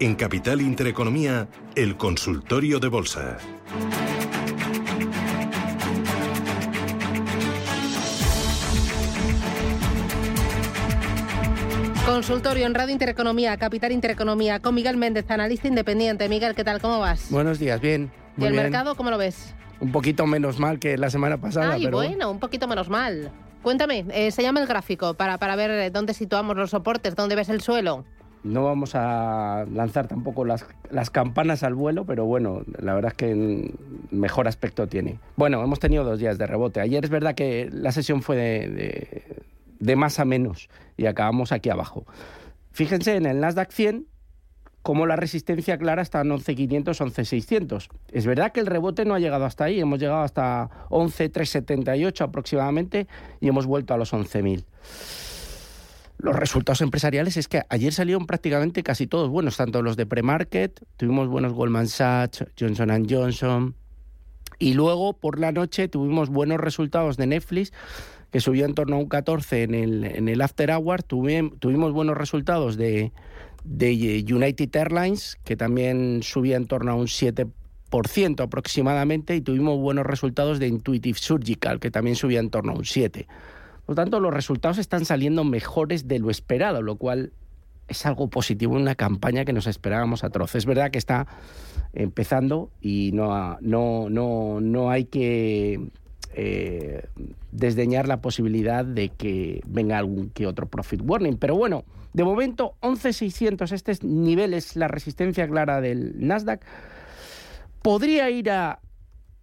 En Capital Intereconomía, el consultorio de bolsa. Consultorio en Radio Intereconomía, Capital Intereconomía, con Miguel Méndez, analista independiente. Miguel, ¿qué tal? ¿Cómo vas? Buenos días, bien. ¿Y el mercado cómo lo ves? Un poquito menos mal que la semana pasada. Ay, bueno, un poquito menos mal. Cuéntame, eh, se llama el gráfico para, para ver dónde situamos los soportes, dónde ves el suelo. No vamos a lanzar tampoco las, las campanas al vuelo, pero bueno, la verdad es que mejor aspecto tiene. Bueno, hemos tenido dos días de rebote. Ayer es verdad que la sesión fue de de más a menos y acabamos aquí abajo. Fíjense en el Nasdaq 100 como la resistencia clara está en 11.500, 11.600. Es verdad que el rebote no ha llegado hasta ahí, hemos llegado hasta 11.378 aproximadamente y hemos vuelto a los 11.000. Los resultados empresariales es que ayer salieron prácticamente casi todos buenos, tanto los de pre-market, tuvimos buenos Goldman Sachs, Johnson Johnson, y luego por la noche tuvimos buenos resultados de Netflix, que subió en torno a un 14 en el, en el After Hour. tuvimos buenos resultados de, de United Airlines, que también subía en torno a un 7% aproximadamente, y tuvimos buenos resultados de Intuitive Surgical, que también subía en torno a un 7%. Por lo tanto, los resultados están saliendo mejores de lo esperado, lo cual es algo positivo en una campaña que nos esperábamos atroz. Es verdad que está empezando y no, no, no, no hay que eh, desdeñar la posibilidad de que venga algún que otro profit warning. Pero bueno, de momento 11.600, este nivel es la resistencia clara del Nasdaq. Podría ir a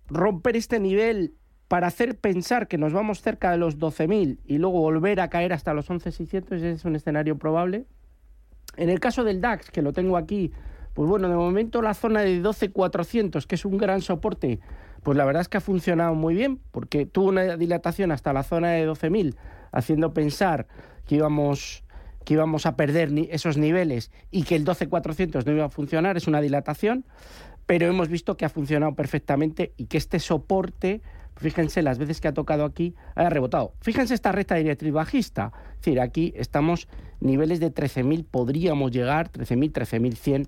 romper este nivel para hacer pensar que nos vamos cerca de los 12.000 y luego volver a caer hasta los 11.600, ese es un escenario probable. En el caso del DAX, que lo tengo aquí, pues bueno, de momento la zona de 12.400, que es un gran soporte, pues la verdad es que ha funcionado muy bien, porque tuvo una dilatación hasta la zona de 12.000, haciendo pensar que íbamos, que íbamos a perder esos niveles y que el 12.400 no iba a funcionar, es una dilatación, pero hemos visto que ha funcionado perfectamente y que este soporte, fíjense las veces que ha tocado aquí, ha rebotado. Fíjense esta recta directriz bajista, es decir, aquí estamos niveles de 13.000, podríamos llegar, 13.000, 13.100,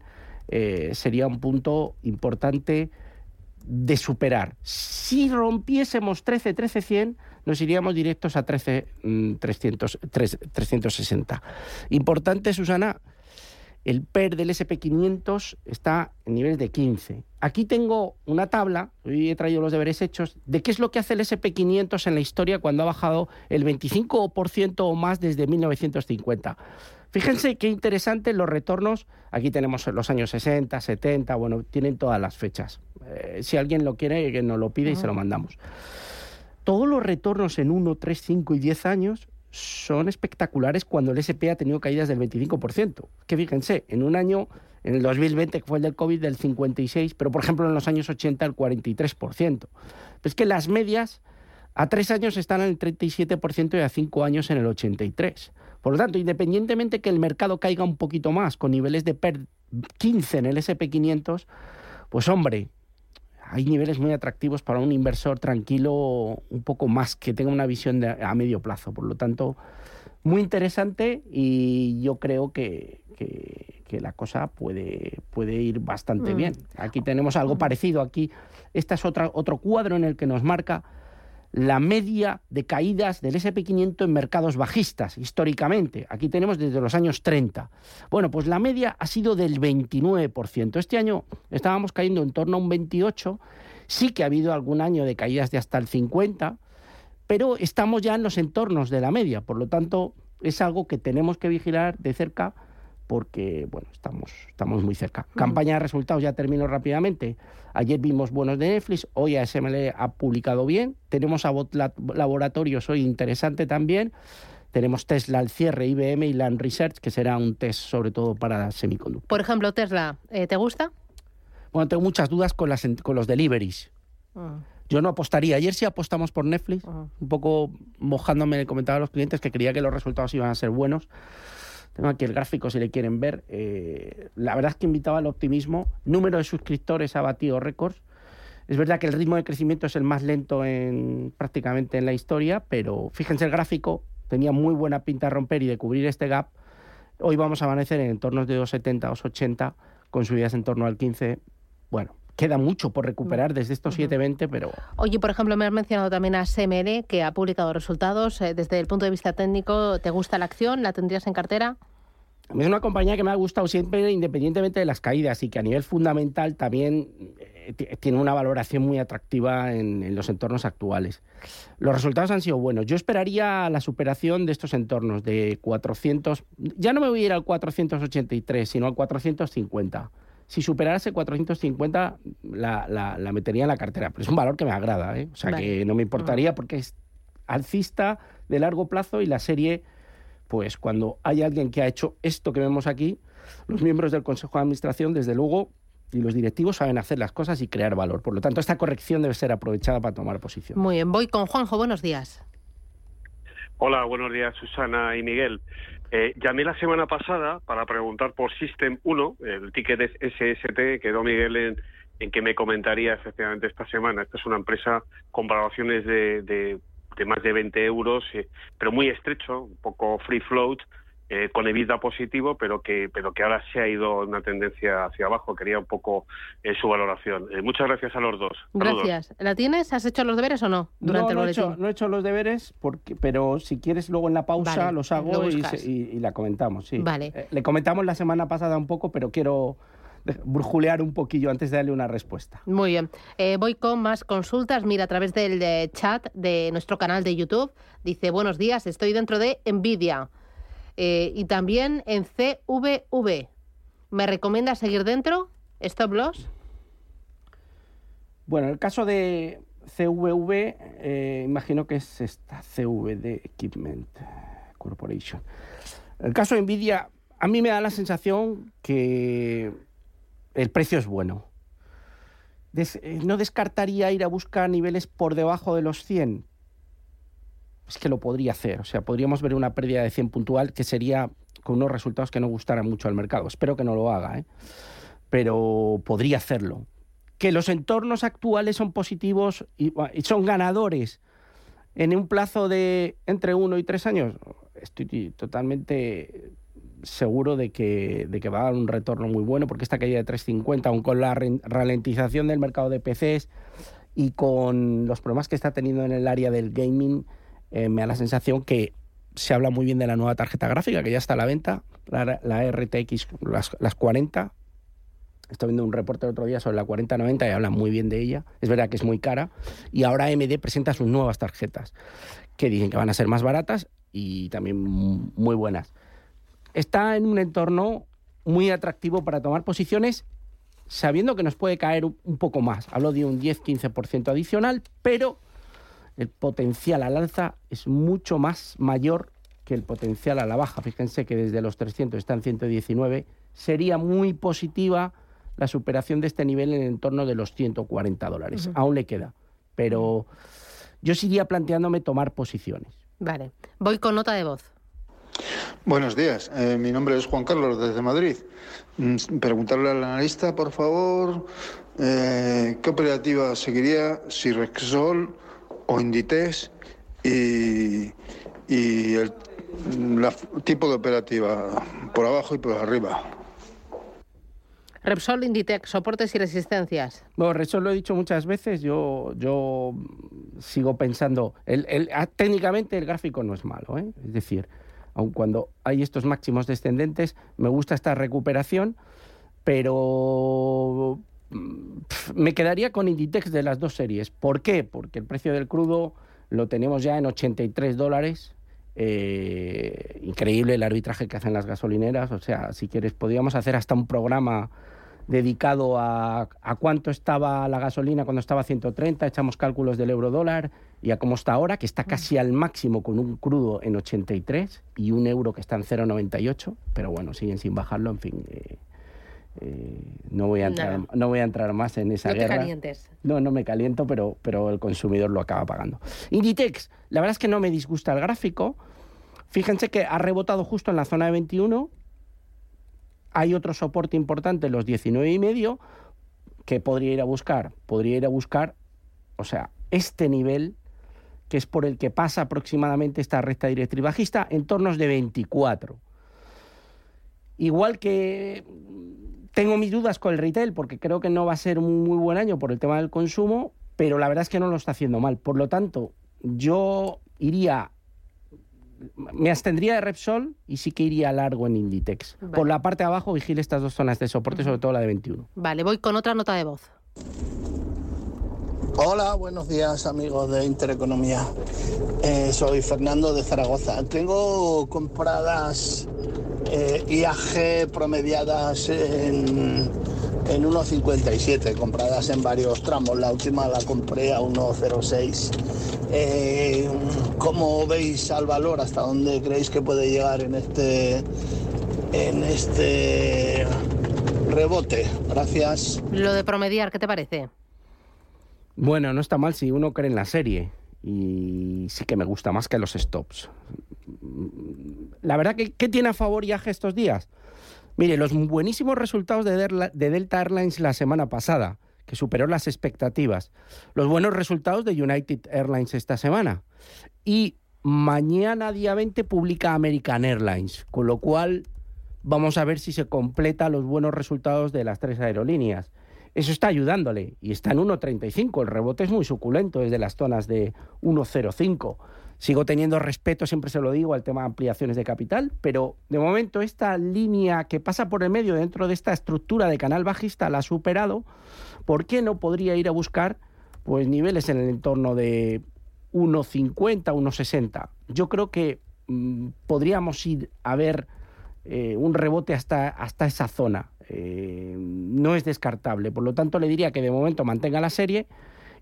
eh, sería un punto importante de superar. Si rompiésemos 13, 13, 100, nos iríamos directos a 13, 300, 360. Importante, Susana, el PER del SP500 está en niveles de 15. Aquí tengo una tabla, hoy he traído los deberes hechos, de qué es lo que hace el SP500 en la historia cuando ha bajado el 25% o más desde 1950. Fíjense qué interesante los retornos. Aquí tenemos los años 60, 70, bueno, tienen todas las fechas. Eh, si alguien lo quiere, que nos lo pide y se lo mandamos. Todos los retornos en 1, 3, 5 y 10 años son espectaculares cuando el SP ha tenido caídas del 25%. Que fíjense, en un año, en el 2020, que fue el del COVID, del 56%, pero por ejemplo en los años 80 el 43%. es que las medias a tres años están en el 37% y a cinco años en el 83%. Por lo tanto, independientemente que el mercado caiga un poquito más, con niveles de PER 15 en el SP500, pues hombre, hay niveles muy atractivos para un inversor tranquilo, un poco más, que tenga una visión a medio plazo. Por lo tanto, muy interesante y yo creo que, la cosa puede, puede ir bastante mm. bien. Aquí tenemos algo parecido. Aquí, este es otra, otro cuadro en el que nos marca la media de caídas del SP500 en mercados bajistas, históricamente. Aquí tenemos desde los años 30. Bueno, pues la media ha sido del 29%. Este año estábamos cayendo en torno a un 28%. Sí que ha habido algún año de caídas de hasta el 50%, pero estamos ya en los entornos de la media. Por lo tanto, es algo que tenemos que vigilar de cerca porque bueno, estamos, estamos muy cerca. Campaña de resultados, ya termino rápidamente. Ayer vimos buenos de Netflix, hoy ASML ha publicado bien. Tenemos a Bot Laboratorios hoy interesante también. Tenemos Tesla al cierre, IBM y Land Research, que será un test sobre todo para semiconductores. Por ejemplo, Tesla, eh, ¿te gusta? Bueno, tengo muchas dudas con, las, con los deliveries. Ah. Yo no apostaría. Ayer sí apostamos por Netflix, ah. un poco mojándome, comentaba a los clientes que creía que los resultados iban a ser buenos. Tengo aquí el gráfico si le quieren ver. Eh, la verdad es que invitaba al optimismo. Número de suscriptores ha batido récords. Es verdad que el ritmo de crecimiento es el más lento en, prácticamente en la historia, pero fíjense el gráfico, tenía muy buena pinta de romper y de cubrir este gap. Hoy vamos a amanecer en entornos de 270, 280, con subidas en torno al 15, bueno, queda mucho por recuperar desde estos 7.20, pero... Oye, por ejemplo, me has mencionado también a SML, que ha publicado resultados. Eh, desde el punto de vista técnico, ¿te gusta la acción? ¿La tendrías en cartera? Es una compañía que me ha gustado siempre, independientemente de las caídas, y que a nivel fundamental también eh, tiene una valoración muy atractiva en, los entornos actuales. Los resultados han sido buenos. Yo esperaría la superación de estos entornos de 400. Ya no me voy a ir al 483, sino al 450. Si superase 450, la, la, metería en la cartera. Pero es un valor que me agrada, ¿eh? o sea que no me importaría porque es alcista de largo plazo y la serie pues cuando hay alguien que ha hecho esto que vemos aquí, los miembros del Consejo de Administración, desde luego, y los directivos saben hacer las cosas y crear valor. Por lo tanto, esta corrección debe ser aprovechada para tomar posición. Muy bien, voy con Juanjo, buenos días. Hola, buenos días Susana y Miguel. Eh, llamé la semana pasada para preguntar por System 1, el ticket de SST, quedó Miguel en, que me comentaría efectivamente esta semana. Esta es una empresa con valoraciones de de más de 20 euros, eh, pero muy estrecho, un poco free float, eh, con EBITDA positivo, pero que, pero que ahora se ha ido una tendencia hacia abajo. Quería un poco eh, su valoración. muchas gracias a los dos. Gracias. ¿La tienes? ¿Has hecho los deberes o no durante no, el boletín? no he hecho los deberes, porque, pero si quieres luego en la pausa los hago y, la comentamos. Sí. Vale. le comentamos la semana pasada un poco, pero quiero brujulear un poquillo antes de darle una respuesta. Muy bien. Eh, voy con más consultas. Mira, a través del chat de nuestro canal de YouTube, dice, buenos días, estoy dentro de Nvidia eh, y también en CVV. ¿Me recomienda seguir dentro? ¿Stop loss? Bueno, el caso de CVV, eh, imagino que es esta CVD Equipment Corporation. El caso de Nvidia, a mí me da la sensación que el precio es bueno. Eh, ¿No descartaría ir a buscar niveles por debajo de los 100? Es que lo podría hacer. O sea, podríamos ver una pérdida de 100 puntual que sería con unos resultados que no gustaran mucho al mercado. Espero que no lo haga, ¿eh? pero podría hacerlo. Que los entornos actuales son positivos y, son ganadores en un plazo de entre uno y tres años. Estoy totalmente seguro de que, de que va a dar un retorno muy bueno, porque esta caída de 350, aun con la ralentización del mercado de PCs y con los problemas que está teniendo en el área del gaming, eh, me da la sensación que se habla muy bien de la nueva tarjeta gráfica, que ya está a la venta, la, RTX, las, las 40. Estoy viendo un reporte el otro día sobre la 4090 y hablan muy bien de ella. Es verdad que es muy cara. Y ahora AMD presenta sus nuevas tarjetas, que dicen que van a ser más baratas y también muy buenas está en un entorno muy atractivo para tomar posiciones sabiendo que nos puede caer un poco más. Hablo de un 10-15% adicional, pero el potencial al alza es mucho más mayor que el potencial a la baja. Fíjense que desde los 300 está en 119. Sería muy positiva la superación de este nivel en el entorno de los 140 dólares. Aún le queda. Pero yo seguiría planteándome tomar posiciones. Vale. Voy con nota de voz. Buenos días, eh, mi nombre es Juan Carlos desde Madrid. Mm, preguntarle al analista, por favor, eh, qué operativa seguiría, si Rexol o Inditex y, el tipo de operativa por abajo y por arriba. Repsol, Inditex, soportes y resistencias. Bueno, Repsol lo he dicho muchas veces, yo, yo sigo pensando, el, ah, técnicamente el gráfico no es malo, ¿eh? es decir, aun cuando hay estos máximos descendentes, me gusta esta recuperación, pero me quedaría con Inditex de las dos series. ¿Por qué? Porque el precio del crudo lo tenemos ya en 83 dólares. Eh, increíble el arbitraje que hacen las gasolineras. O sea, si quieres, podríamos hacer hasta un programa dedicado a, a cuánto estaba la gasolina cuando estaba a 130, echamos cálculos del euro dólar y a cómo está ahora, que está casi al máximo con un crudo en 83 y un euro que está en 0,98, pero bueno, siguen sin bajarlo, en fin. Eh, eh, no, voy a entrar, no voy a entrar más en esa no guerra. Te calientes. No, no me caliento, pero, pero el consumidor lo acaba pagando. Inditex, la verdad es que no me disgusta el gráfico. Fíjense que ha rebotado justo en la zona de 21. Hay otro soporte importante, los 19 y medio, que podría ir a buscar. Podría ir a buscar, o sea, este nivel que es por el que pasa aproximadamente esta recta directriz bajista, en tornos de 24. Igual que tengo mis dudas con el retail porque creo que no va a ser un muy buen año por el tema del consumo, pero la verdad es que no lo está haciendo mal. Por lo tanto, yo iría me abstendría de Repsol y sí que iría largo en Inditex. Vale. Por la parte de abajo vigile estas dos zonas de soporte, sobre todo la de 21. Vale, voy con otra nota de voz. Hola, buenos días amigos de Intereconomía. Eh, soy Fernando de Zaragoza. Tengo compradas eh, IAG promediadas en, en 1,57, compradas en varios tramos. La última la compré a 1,06. Eh, ¿Cómo veis al valor? ¿Hasta dónde creéis que puede llegar en este, en este rebote? Gracias. Lo de promediar, ¿qué te parece? Bueno, no está mal si uno cree en la serie. Y sí que me gusta más que los stops. La verdad que, ¿qué tiene a favor IAG estos días? Mire, los buenísimos resultados de Delta Airlines la semana pasada, que superó las expectativas. Los buenos resultados de United Airlines esta semana. Y mañana, día 20, publica American Airlines, con lo cual vamos a ver si se completa los buenos resultados de las tres aerolíneas. Eso está ayudándole y está en 1.35. El rebote es muy suculento desde las zonas de 1.05. Sigo teniendo respeto, siempre se lo digo, al tema de ampliaciones de capital, pero de momento esta línea que pasa por el medio dentro de esta estructura de canal bajista la ha superado. ¿Por qué no podría ir a buscar pues niveles en el entorno de 1.50, 1.60? Yo creo que mm, podríamos ir a ver eh, un rebote hasta, hasta esa zona. Eh, no es descartable. Por lo tanto, le diría que de momento mantenga la serie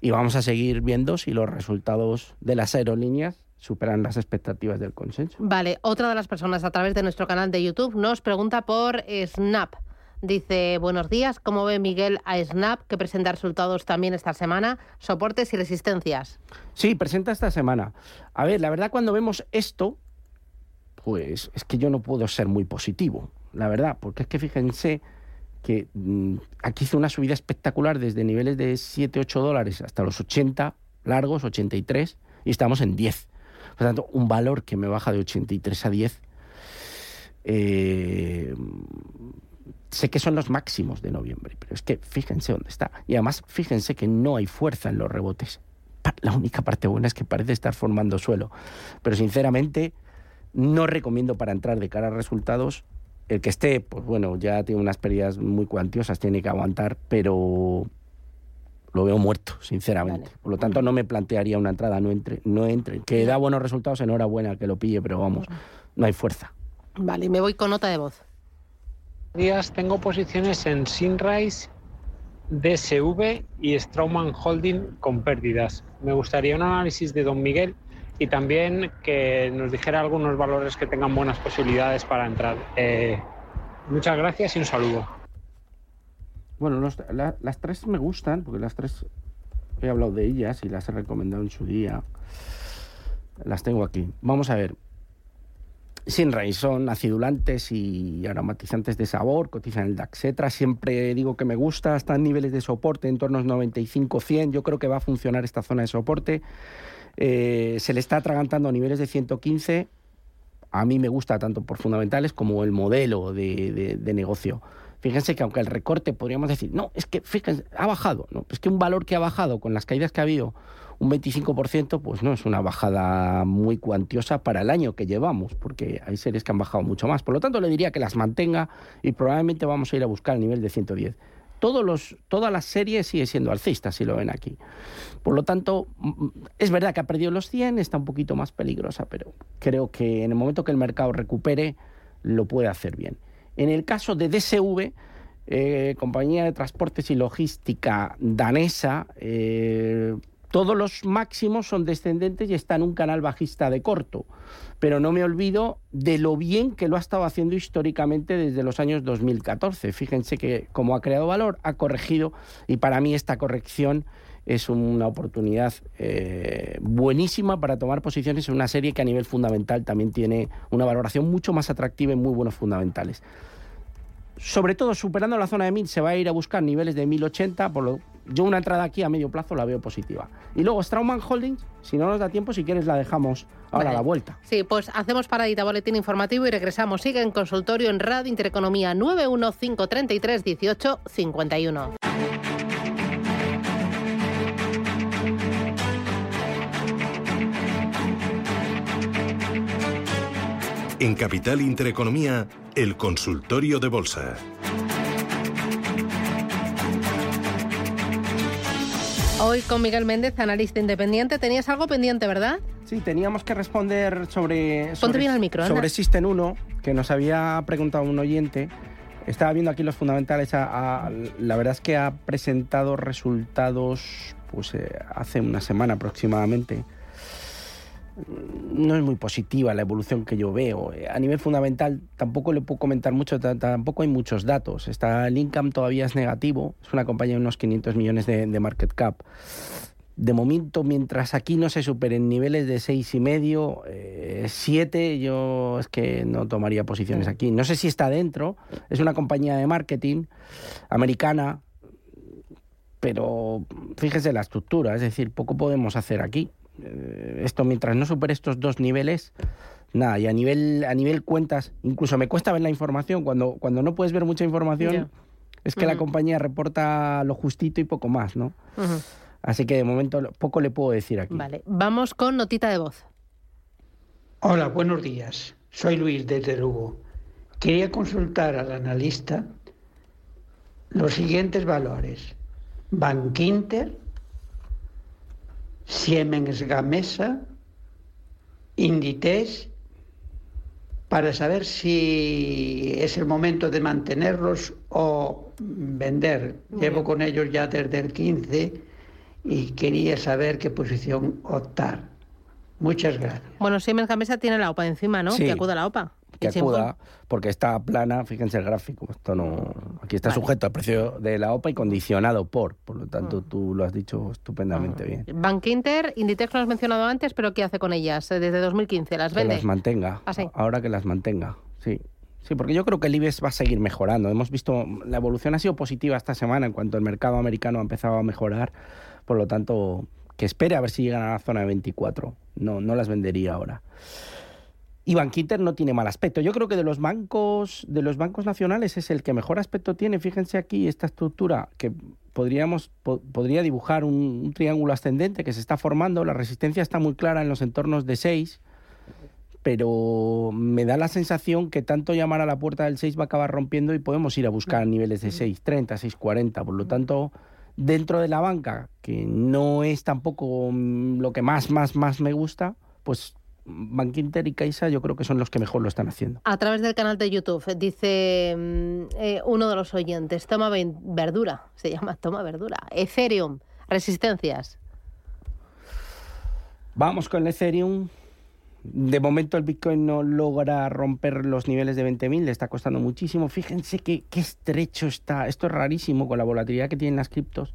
y vamos a seguir viendo si los resultados de las aerolíneas superan las expectativas del consenso. Vale, otra de las personas a través de nuestro canal de YouTube nos pregunta por Snap. Dice, buenos días, ¿cómo ve Miguel a Snap, que presenta resultados también esta semana? Soportes y resistencias. Sí, presenta esta semana. A ver, la verdad cuando vemos esto, pues es que yo no puedo ser muy positivo, la verdad, porque es que fíjense que mm, aquí hizo una subida espectacular desde niveles de 7, 8 dólares hasta los 80 largos, 83, y estamos en 10. Por lo tanto, un valor que me baja de 83 a 10, eh, sé que son los máximos de noviembre, pero es que fíjense dónde está. Y además, fíjense que no hay fuerza en los rebotes. La única parte buena es que parece estar formando suelo. Pero sinceramente, no recomiendo para entrar de cara a resultados. El que esté, pues bueno, ya tiene unas pérdidas muy cuantiosas, tiene que aguantar, pero lo veo muerto, sinceramente. Vale. Por lo tanto, no me plantearía una entrada, no entre, no entre. Que da buenos resultados, enhorabuena que lo pille, pero vamos, no hay fuerza. Vale, y me voy con nota de voz. días tengo posiciones en Sinrise, DSV y Strauman Holding con pérdidas. Me gustaría un análisis de don Miguel y también que nos dijera algunos valores que tengan buenas posibilidades para entrar. Eh, muchas gracias y un saludo. Bueno, los- la- las tres me gustan, porque las tres he hablado de ellas y las he recomendado en su día. Las tengo aquí. Vamos a ver. Sinray son acidulantes y aromatizantes de sabor, cotizan el Daxetra. Siempre digo que me gusta, están niveles de soporte en torno a los 95-100. Yo creo que va a funcionar esta zona de soporte. Eh, se le está atragantando a niveles de 115. A mí me gusta tanto por fundamentales como el modelo de, de- negocio. Fíjense que aunque el recorte podríamos decir, no, es que fíjense, ha bajado, no, es que un valor que ha bajado con las caídas que ha habido un 25%, pues no es una bajada muy cuantiosa para el año que llevamos, porque hay series que han bajado mucho más. Por lo tanto, le diría que las mantenga y probablemente vamos a ir a buscar el nivel de 110. Todos los, todas las series sigue siendo alcista, si lo ven aquí. Por lo tanto, es verdad que ha perdido los 100, está un poquito más peligrosa, pero creo que en el momento que el mercado recupere, lo puede hacer bien. En el caso de DSV, eh, compañía de transportes y logística danesa, eh, todos los máximos son descendentes y está en un canal bajista de corto. Pero no me olvido de lo bien que lo ha estado haciendo históricamente desde los años 2014. Fíjense que como ha creado valor, ha corregido y para mí esta corrección es una oportunidad eh, buenísima para tomar posiciones en una serie que a nivel fundamental también tiene una valoración mucho más atractiva y muy buenos fundamentales. Sobre todo superando la zona de 1000 se va a ir a buscar niveles de 1080, por lo yo una entrada aquí a medio plazo la veo positiva. Y luego Strauman Holdings, si no nos da tiempo, si quieres la dejamos ahora a la vuelta. Sí, pues hacemos paradita boletín informativo y regresamos. Sigue en consultorio en Radio Intereconomía 91533 18 51. En Capital Intereconomía, el consultorio de bolsa. Hoy con Miguel Méndez, analista independiente. Tenías algo pendiente, ¿verdad? Sí, teníamos que responder sobre, sobre, bien al micro, sobre System 1, que nos había preguntado un oyente. Estaba viendo aquí los fundamentales. la verdad es que ha presentado resultados pues, eh, hace una semana aproximadamente no es muy positiva la evolución que yo veo. A nivel fundamental tampoco le puedo comentar mucho, tampoco hay muchos datos. Está, el todavía es negativo, es una compañía de unos 500 millones de, market cap. De momento, mientras aquí no se superen niveles de seis y medio, eh, siete, yo es que no tomaría posiciones aquí. No sé si está dentro. Es una compañía de marketing americana, pero fíjese la estructura, es decir, poco podemos hacer aquí. Eh, esto mientras no supere estos dos niveles, nada, y a nivel, a nivel cuentas, incluso me cuesta ver la información, cuando, cuando no puedes ver mucha información, es que la compañía reporta lo justito y poco más, ¿no? Así que de momento poco le puedo decir aquí. Vale, vamos con notita de voz. Hola, buenos días. Soy Luis de Terugo. Quería consultar al analista los siguientes valores. Bankinter, Siemens Gamesa, Inditex, para saber si es el momento de mantenerlos o vender. Llevo con ellos ya desde el 15 y quería saber qué posición optar. Muchas gracias. Bueno, Siemens Gamesa tiene la OPA encima, ¿no? Que acuda la OPA que acuda, porque está plana, fíjense el gráfico, esto no, aquí está sujeto al precio de la OPA y condicionado por, por lo tanto ah. tú lo has dicho estupendamente ah. bien. Bank Inter, Inditex lo has mencionado antes, pero ¿qué hace con ellas eh, desde 2015? ¿Las vende? Que las mantenga, ah, ahora que las mantenga, sí. Sí, porque yo creo que el IBEX va a seguir mejorando. Hemos visto, la evolución ha sido positiva esta semana en cuanto el mercado americano ha empezado a mejorar, por lo tanto, que espere a ver si llegan a la zona de 24. No, no las vendería ahora. Y Bankinter no tiene mal aspecto. Yo creo que de los bancos, de los bancos nacionales es el que mejor aspecto tiene. Fíjense aquí esta estructura que podríamos podría dibujar un, triángulo ascendente que se está formando. La resistencia está muy clara en los entornos de 6, pero me da la sensación que tanto llamar a la puerta del 6 va a acabar rompiendo y podemos ir a buscar niveles de 6.30, 6.40. Por lo tanto, dentro de la banca, que no es tampoco mm, lo que más, más, más me gusta, pues Bankinter y Caixa yo creo que son los que mejor lo están haciendo. A través del canal de YouTube dice mm, eh, uno de los oyentes, toma verdura, se llama toma verdura, Ethereum, resistencias. Vamos con el Ethereum. De momento el Bitcoin no logra romper los niveles de 20.000, le está costando muchísimo. Fíjense qué estrecho está, esto es rarísimo con la volatilidad que tienen las criptos,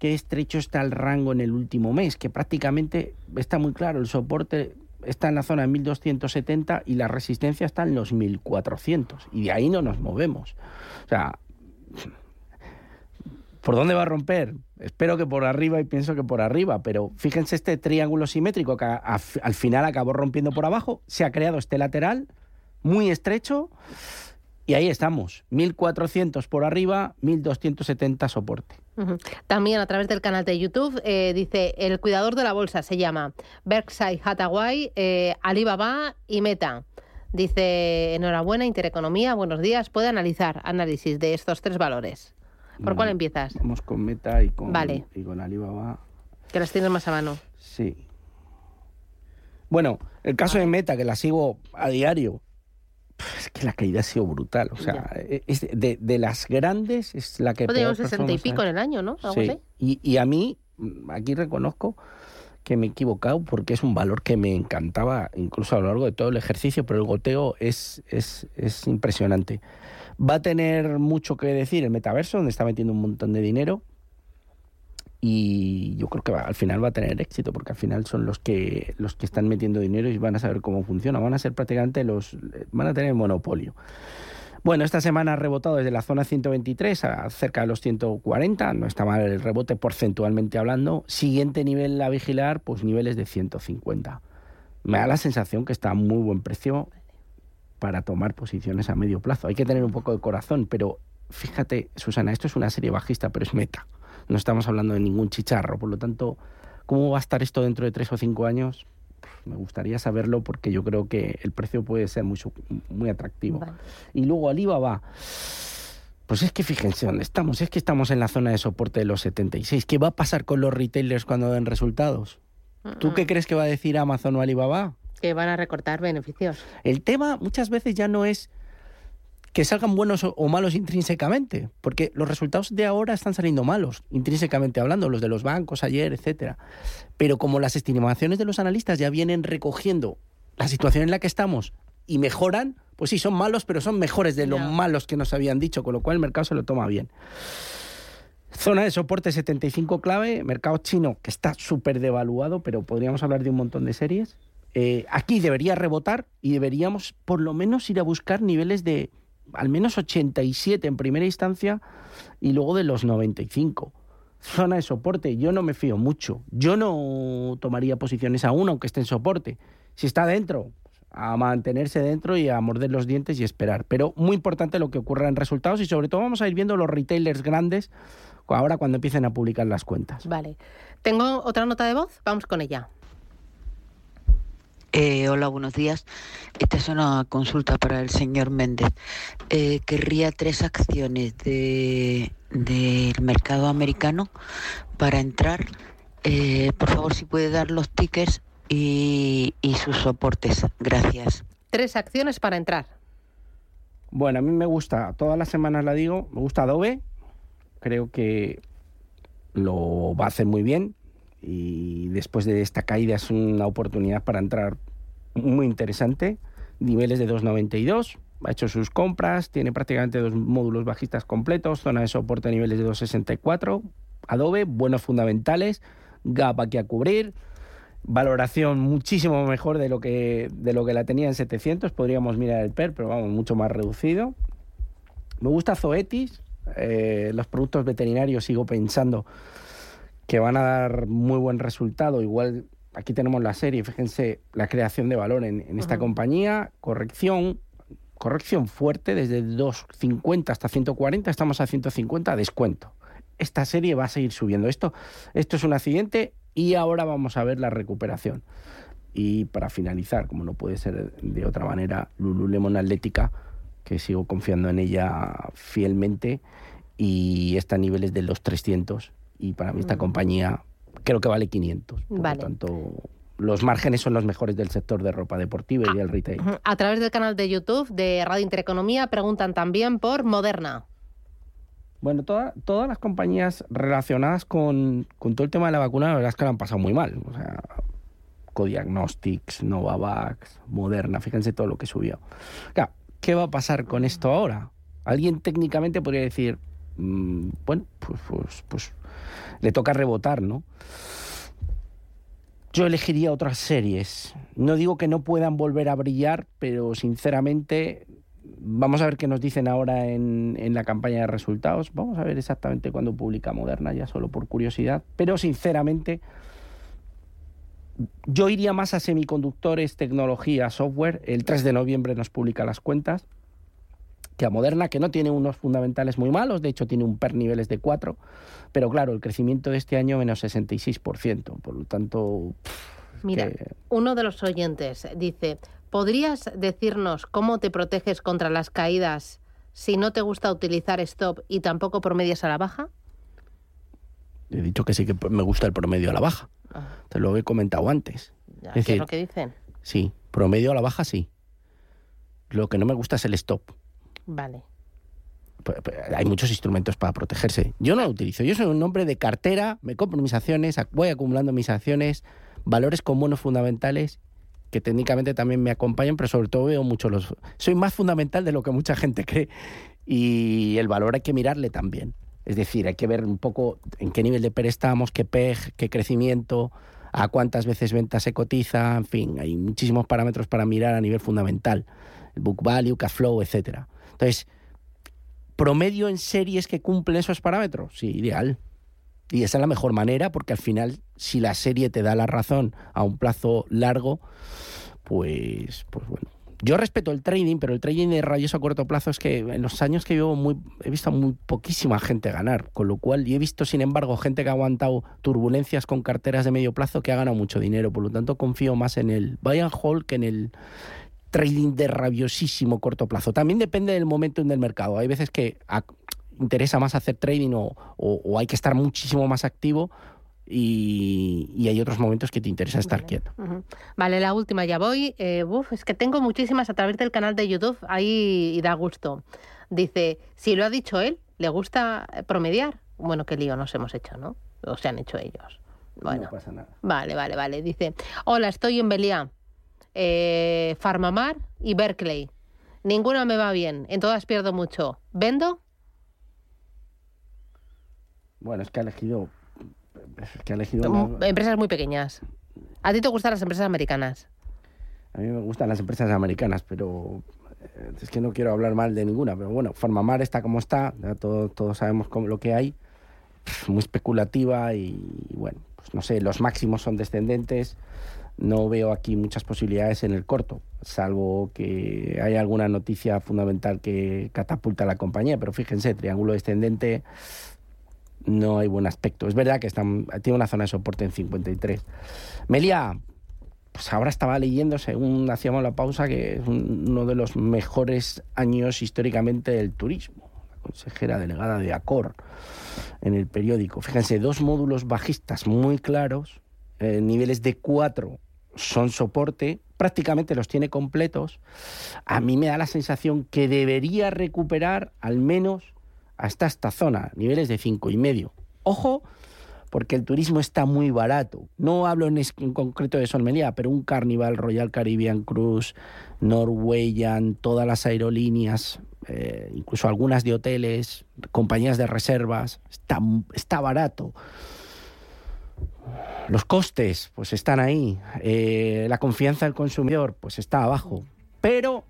qué estrecho está el rango en el último mes, que prácticamente está muy claro, el soporte está en la zona de 1270 y la resistencia está en los 1400 y de ahí no nos movemos. O sea, ¿por dónde va a romper? Espero que por arriba y pienso que por arriba, pero fíjense este triángulo simétrico que al final acabó rompiendo por abajo, se ha creado este lateral muy estrecho y ahí estamos, 1400 por arriba, 1270 soporte. También a través del canal de YouTube eh, dice, el cuidador de la bolsa se llama Berkshire Hathaway, eh, Alibaba y Meta. Dice, enhorabuena, Intereconomía, buenos días, puede analizar análisis de estos tres valores. ¿Por cuál empiezas? Vamos con Meta y con, y con Alibaba. Que las tienes más a mano. Sí. Bueno, el caso de Meta, que la sigo a diario, es que la caída ha sido brutal. O sea, e, es de, las grandes es la que. Podríamos 60 y pico en el año, ¿no? sí. Y, a mí, mm, aquí reconozco que me he equivocado porque es un valor que me encantaba incluso a lo largo de todo el ejercicio, pero el goteo es, es, es impresionante. Va a tener mucho que decir el metaverso, donde está metiendo un montón de dinero y yo creo que al final va a tener éxito porque al final son los que los que están metiendo dinero y van a saber cómo funciona van a ser prácticamente los van a tener monopolio Bueno, esta semana ha rebotado desde la zona 123 a cerca de los 140, no está mal el rebote porcentualmente hablando. Siguiente nivel a vigilar, pues niveles de 150. Me da la sensación que está a muy buen precio para tomar posiciones a medio plazo. Hay que tener un poco de corazón, pero fíjate, Susana, esto es una serie bajista, pero es meta. No estamos hablando de ningún chicharro, por lo tanto, ¿cómo va a estar esto dentro de tres o cinco años? me gustaría saberlo porque yo creo que el precio puede ser muy, muy atractivo. Y luego Alibaba. Pues es que fíjense dónde estamos, es que estamos en la zona de soporte de los 76. ¿Qué va a pasar con los retailers cuando den resultados? ¿Tú qué crees que va a decir Amazon o Alibaba? Que van a recortar beneficios. El tema muchas veces ya no es que salgan buenos o malos intrínsecamente, porque los resultados de ahora están saliendo malos, intrínsecamente hablando, los de los bancos ayer, etcétera. Pero como las estimaciones de los analistas ya vienen recogiendo la situación en la que estamos y mejoran, pues sí, son malos, pero son mejores de los malos que nos habían dicho, con lo cual el mercado se lo toma bien. Zona de soporte 75 clave, mercado chino que está súper devaluado, pero podríamos hablar de un montón de series. Eh, aquí debería rebotar y deberíamos por lo menos ir a buscar niveles de al menos 87 en primera instancia y luego de los 95. Zona de soporte, yo no me fío mucho. Yo no tomaría posiciones aún aunque esté en soporte. Si está dentro, a mantenerse dentro y a morder los dientes y esperar. Pero muy importante lo que ocurra en resultados y sobre todo vamos a ir viendo los retailers grandes ahora cuando empiecen a publicar las cuentas. Vale. Tengo otra nota de voz, vamos con ella. Eh, hola, buenos días. Esta es una consulta para el señor Méndez. Eh, querría tres acciones del mercado americano para entrar. Eh, por favor, si puede dar los tickets y, y sus soportes. Gracias. Tres acciones para entrar. Bueno, a mí me gusta, todas las semanas la digo, me gusta Adobe. Creo que lo va a hacer muy bien y después de esta caída es una oportunidad para entrar muy interesante. Niveles de 2,92, ha hecho sus compras, tiene prácticamente dos módulos bajistas completos, zona de soporte a niveles de 2,64. Adobe, buenos fundamentales, gap aquí a cubrir, valoración muchísimo mejor de lo que, de lo que la tenía en 700, podríamos mirar el PER, pero vamos, mucho más reducido. Me gusta Zoetis, eh, los productos veterinarios sigo pensando que van a dar muy buen resultado. Igual aquí tenemos la serie, fíjense la creación de valor en, esta compañía, corrección, corrección fuerte desde 250 hasta 140, estamos a 150 descuento. Esta serie va a seguir subiendo. Esto, esto es un accidente y ahora vamos a ver la recuperación. Y para finalizar, como no puede ser de otra manera, Lululemon Atlética, que sigo confiando en ella fielmente y está a niveles de los 300 y para mí esta compañía creo que vale 500. Por lo tanto, los márgenes son los mejores del sector de ropa deportiva y del retail. A través del canal de YouTube de Radio Intereconomía preguntan también por Moderna. Bueno, todas las compañías relacionadas con, todo el tema de la vacuna, la verdad es que lo han pasado muy mal. O sea, Codiagnostics, Novavax, Moderna, fíjense todo lo que subió. Claro, ¿qué va a pasar con esto ahora? Alguien técnicamente podría decir, mm, bueno, pues, pues, pues le toca rebotar, ¿no? Yo elegiría otras series. No digo que no puedan volver a brillar, pero sinceramente vamos a ver qué nos dicen ahora en, en, la campaña de resultados. Vamos a ver exactamente cuándo publica Moderna, ya solo por curiosidad. Pero sinceramente, yo iría más a semiconductores, tecnología, software. El 3 de noviembre nos publica las cuentas que a Moderna, que no tiene unos fundamentales muy malos, de hecho tiene un per niveles de 4, pero claro, el crecimiento de este año menos 66%, por lo tanto... Mira, uno de los oyentes dice, ¿podrías decirnos cómo te proteges contra las caídas si no te gusta utilizar stop y tampoco promedias a la baja? He dicho que sí que me gusta el promedio a la baja. Ah. Te lo he comentado antes. es, ¿Qué es lo que dicen? Sí, promedio a la baja sí. Lo que no me gusta es el stop. Vale. Pues, pues, hay muchos instrumentos para protegerse. Yo no lo utilizo. Yo soy un hombre de cartera, me compro mis acciones, voy acumulando mis acciones, valores con buenos fundamentales que técnicamente también me acompañan, pero sobre todo veo mucho los... Soy más fundamental de lo que mucha gente cree y el valor hay que mirarle también. Es decir, hay que ver un poco en qué nivel de PER estamos, qué PEG, qué crecimiento, a cuántas veces venta se cotiza, en fin, hay muchísimos parámetros para mirar a nivel fundamental, el book value, cash flow, etcétera. Entonces, promedio en series que cumplen esos parámetros, sí, ideal. Y esa es la mejor manera, porque al final, si la serie te da la razón a un plazo largo, pues, pues bueno. Yo respeto el trading, pero el trading de rayos a corto plazo es que en los años que vivo muy, he visto muy poquísima gente ganar, con lo cual, y he visto, sin embargo, gente que ha aguantado turbulencias con carteras de medio plazo que ha ganado mucho dinero. Por lo tanto, confío más en el buy and hold que en el trading de rabiosísimo corto plazo. También depende del momento del mercado. Hay veces que interesa más hacer trading o, hay que estar muchísimo más activo y, hay otros momentos que te interesa estar quieto. Vale, la última ya voy. Eh, es que tengo muchísimas a través del canal de YouTube, ahí y da gusto. Dice, si lo ha dicho él, ¿le gusta promediar? Bueno, qué lío nos hemos hecho, ¿no? O se han hecho ellos. Bueno, no pasa nada. Vale, vale, vale. Dice, hola, estoy en Beliá, eh, Farmamar y Berkeley. Ninguna me va bien, en todas pierdo mucho. ¿Vendo? Bueno, es que ha elegido que ha elegido Empresas muy pequeñas. ¿A ti te gustan las empresas americanas? A mí me gustan las empresas americanas, pero eh, es que no quiero hablar mal de ninguna. Pero bueno, Farmamar está como está, ya todos sabemos lo que hay. Muy especulativa y, bueno, pues no sé, los máximos son descendentes. No veo aquí muchas posibilidades en el corto, salvo que haya alguna noticia fundamental que catapulta a la compañía. Pero fíjense, triángulo descendente, no hay buen aspecto. Es verdad que está, tiene una zona de soporte en 53. Melia, pues ahora estaba leyendo, según hacíamos la pausa, que es uno de los mejores años históricamente del turismo. La consejera delegada de Acor en el periódico. Fíjense, dos módulos bajistas muy claros, eh, niveles de 4 son soporte, prácticamente los tiene completos. A mí me da la sensación que debería recuperar al menos hasta esta zona, niveles de cinco y medio. Ojo, porque el turismo está muy barato. No hablo en, concreto de Solmelía, pero un Carnival, Royal Caribbean Cruise, Norwegian, todas las aerolíneas, eh, incluso algunas de hoteles, compañías de reservas, está, está barato. Los costes, pues están ahí. Eh, la confianza del consumidor, pues está abajo. Pero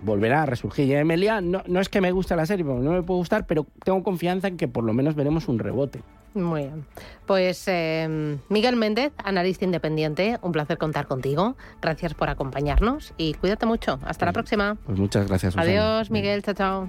volverá a resurgir. Y Emilia, no, no es que me guste la serie, no me puede gustar, pero tengo confianza en que por lo menos veremos un rebote. Muy bien. Pues em, Miguel Méndez, analista independiente, un placer contar contigo. Gracias por acompañarnos y cuídate mucho. Hasta la próxima. Pues muchas gracias. Adiós, Miguel. Chao, chao.